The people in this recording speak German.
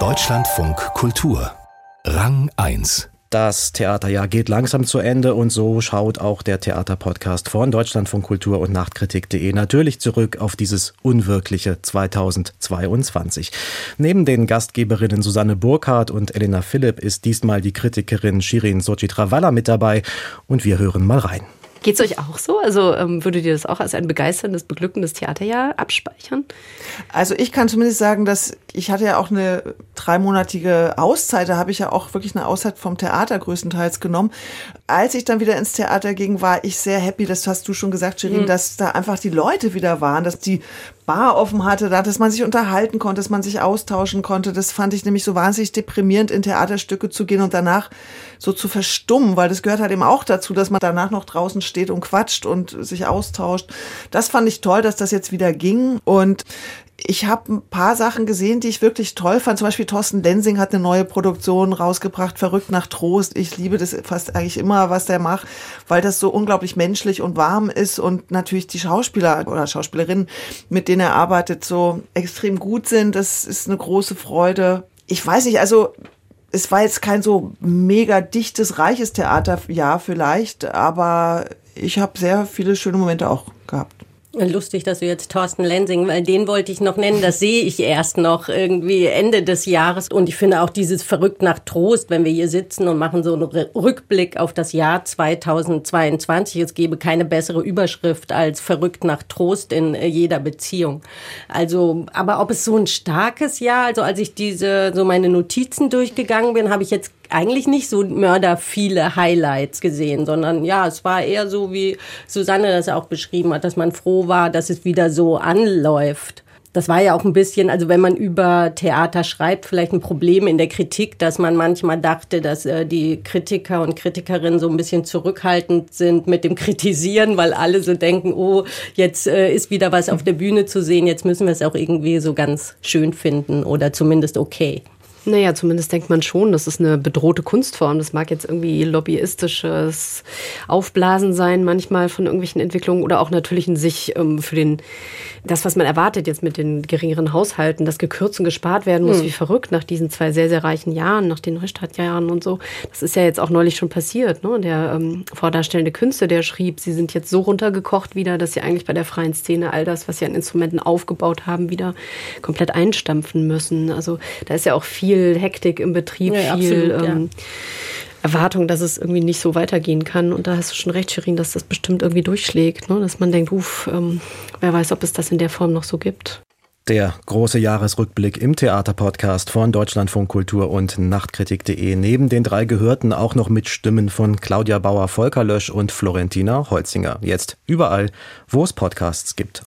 Deutschlandfunk Kultur Rang 1 das Theaterjahr geht langsam zu Ende und so schaut auch der Theaterpodcast von Deutschlandfunk Kultur und Nachtkritik.de natürlich zurück auf dieses unwirkliche 2022. Neben den Gastgeberinnen Susanne Burkhardt und Elena Philipp ist diesmal die Kritikerin Shirin Sochitrawalla mit dabei und wir hören mal rein. Geht es euch auch so? Also ähm, würdet ihr das auch als ein begeisterndes, beglückendes Theaterjahr abspeichern? Also ich kann zumindest sagen, dass ich hatte ja auch eine dreimonatige Auszeit, da habe ich ja auch wirklich eine Auszeit vom Theater größtenteils genommen. Als ich dann wieder ins Theater ging, war ich sehr happy, das hast du schon gesagt, Shirin, mhm. dass da einfach die Leute wieder waren, dass die Bar offen hatte, dass man sich unterhalten konnte, dass man sich austauschen konnte. Das fand ich nämlich so wahnsinnig deprimierend, in Theaterstücke zu gehen und danach so zu verstummen, weil das gehört halt eben auch dazu, dass man danach noch draußen steht und quatscht und sich austauscht. Das fand ich toll, dass das jetzt wieder ging und ich habe ein paar Sachen gesehen, die ich wirklich toll fand. Zum Beispiel Thorsten Lensing hat eine neue Produktion rausgebracht, Verrückt nach Trost. Ich liebe das fast eigentlich immer, was der macht, weil das so unglaublich menschlich und warm ist und natürlich die Schauspieler oder Schauspielerinnen, mit denen er arbeitet, so extrem gut sind. Das ist eine große Freude. Ich weiß nicht, also es war jetzt kein so mega dichtes, reiches Theaterjahr vielleicht, aber ich habe sehr viele schöne Momente auch gehabt. Lustig, dass du jetzt Thorsten Lensing, weil den wollte ich noch nennen. Das sehe ich erst noch irgendwie Ende des Jahres. Und ich finde auch dieses Verrückt nach Trost, wenn wir hier sitzen und machen so einen Rückblick auf das Jahr 2022. Es gäbe keine bessere Überschrift als Verrückt nach Trost in äh, jeder Beziehung. Also, aber ob es so ein starkes Jahr, also als ich diese, so meine Notizen durchgegangen bin, habe ich jetzt eigentlich nicht so mörder viele Highlights gesehen, sondern ja, es war eher so, wie Susanne das auch beschrieben hat, dass man froh war, dass es wieder so anläuft. Das war ja auch ein bisschen, also wenn man über Theater schreibt, vielleicht ein Problem in der Kritik, dass man manchmal dachte, dass äh, die Kritiker und Kritikerinnen so ein bisschen zurückhaltend sind mit dem Kritisieren, weil alle so denken, oh, jetzt äh, ist wieder was auf der Bühne zu sehen, jetzt müssen wir es auch irgendwie so ganz schön finden oder zumindest okay. Naja, zumindest denkt man schon, das ist eine bedrohte Kunstform. Das mag jetzt irgendwie lobbyistisches Aufblasen sein, manchmal von irgendwelchen Entwicklungen oder auch natürlich in sich ähm, für den, das, was man erwartet jetzt mit den geringeren Haushalten, dass gekürzt und gespart werden muss, hm. wie verrückt nach diesen zwei sehr, sehr reichen Jahren, nach den Neustadtjahren und so. Das ist ja jetzt auch neulich schon passiert. Ne? Der ähm, vordarstellende Künstler, der schrieb, sie sind jetzt so runtergekocht wieder, dass sie eigentlich bei der freien Szene all das, was sie an Instrumenten aufgebaut haben, wieder komplett einstampfen müssen. Also da ist ja auch viel viel Hektik im Betrieb, ja, viel absolut, ähm, ja. Erwartung, dass es irgendwie nicht so weitergehen kann. Und da hast du schon recht, Shirin, dass das bestimmt irgendwie durchschlägt, ne? dass man denkt, uff, ähm, wer weiß, ob es das in der Form noch so gibt. Der große Jahresrückblick im Theaterpodcast von Deutschlandfunk Kultur und Nachtkritik.de. Neben den drei Gehörten auch noch mit Stimmen von Claudia Bauer, Volker Lösch und Florentina Holzinger. Jetzt überall, wo es Podcasts gibt.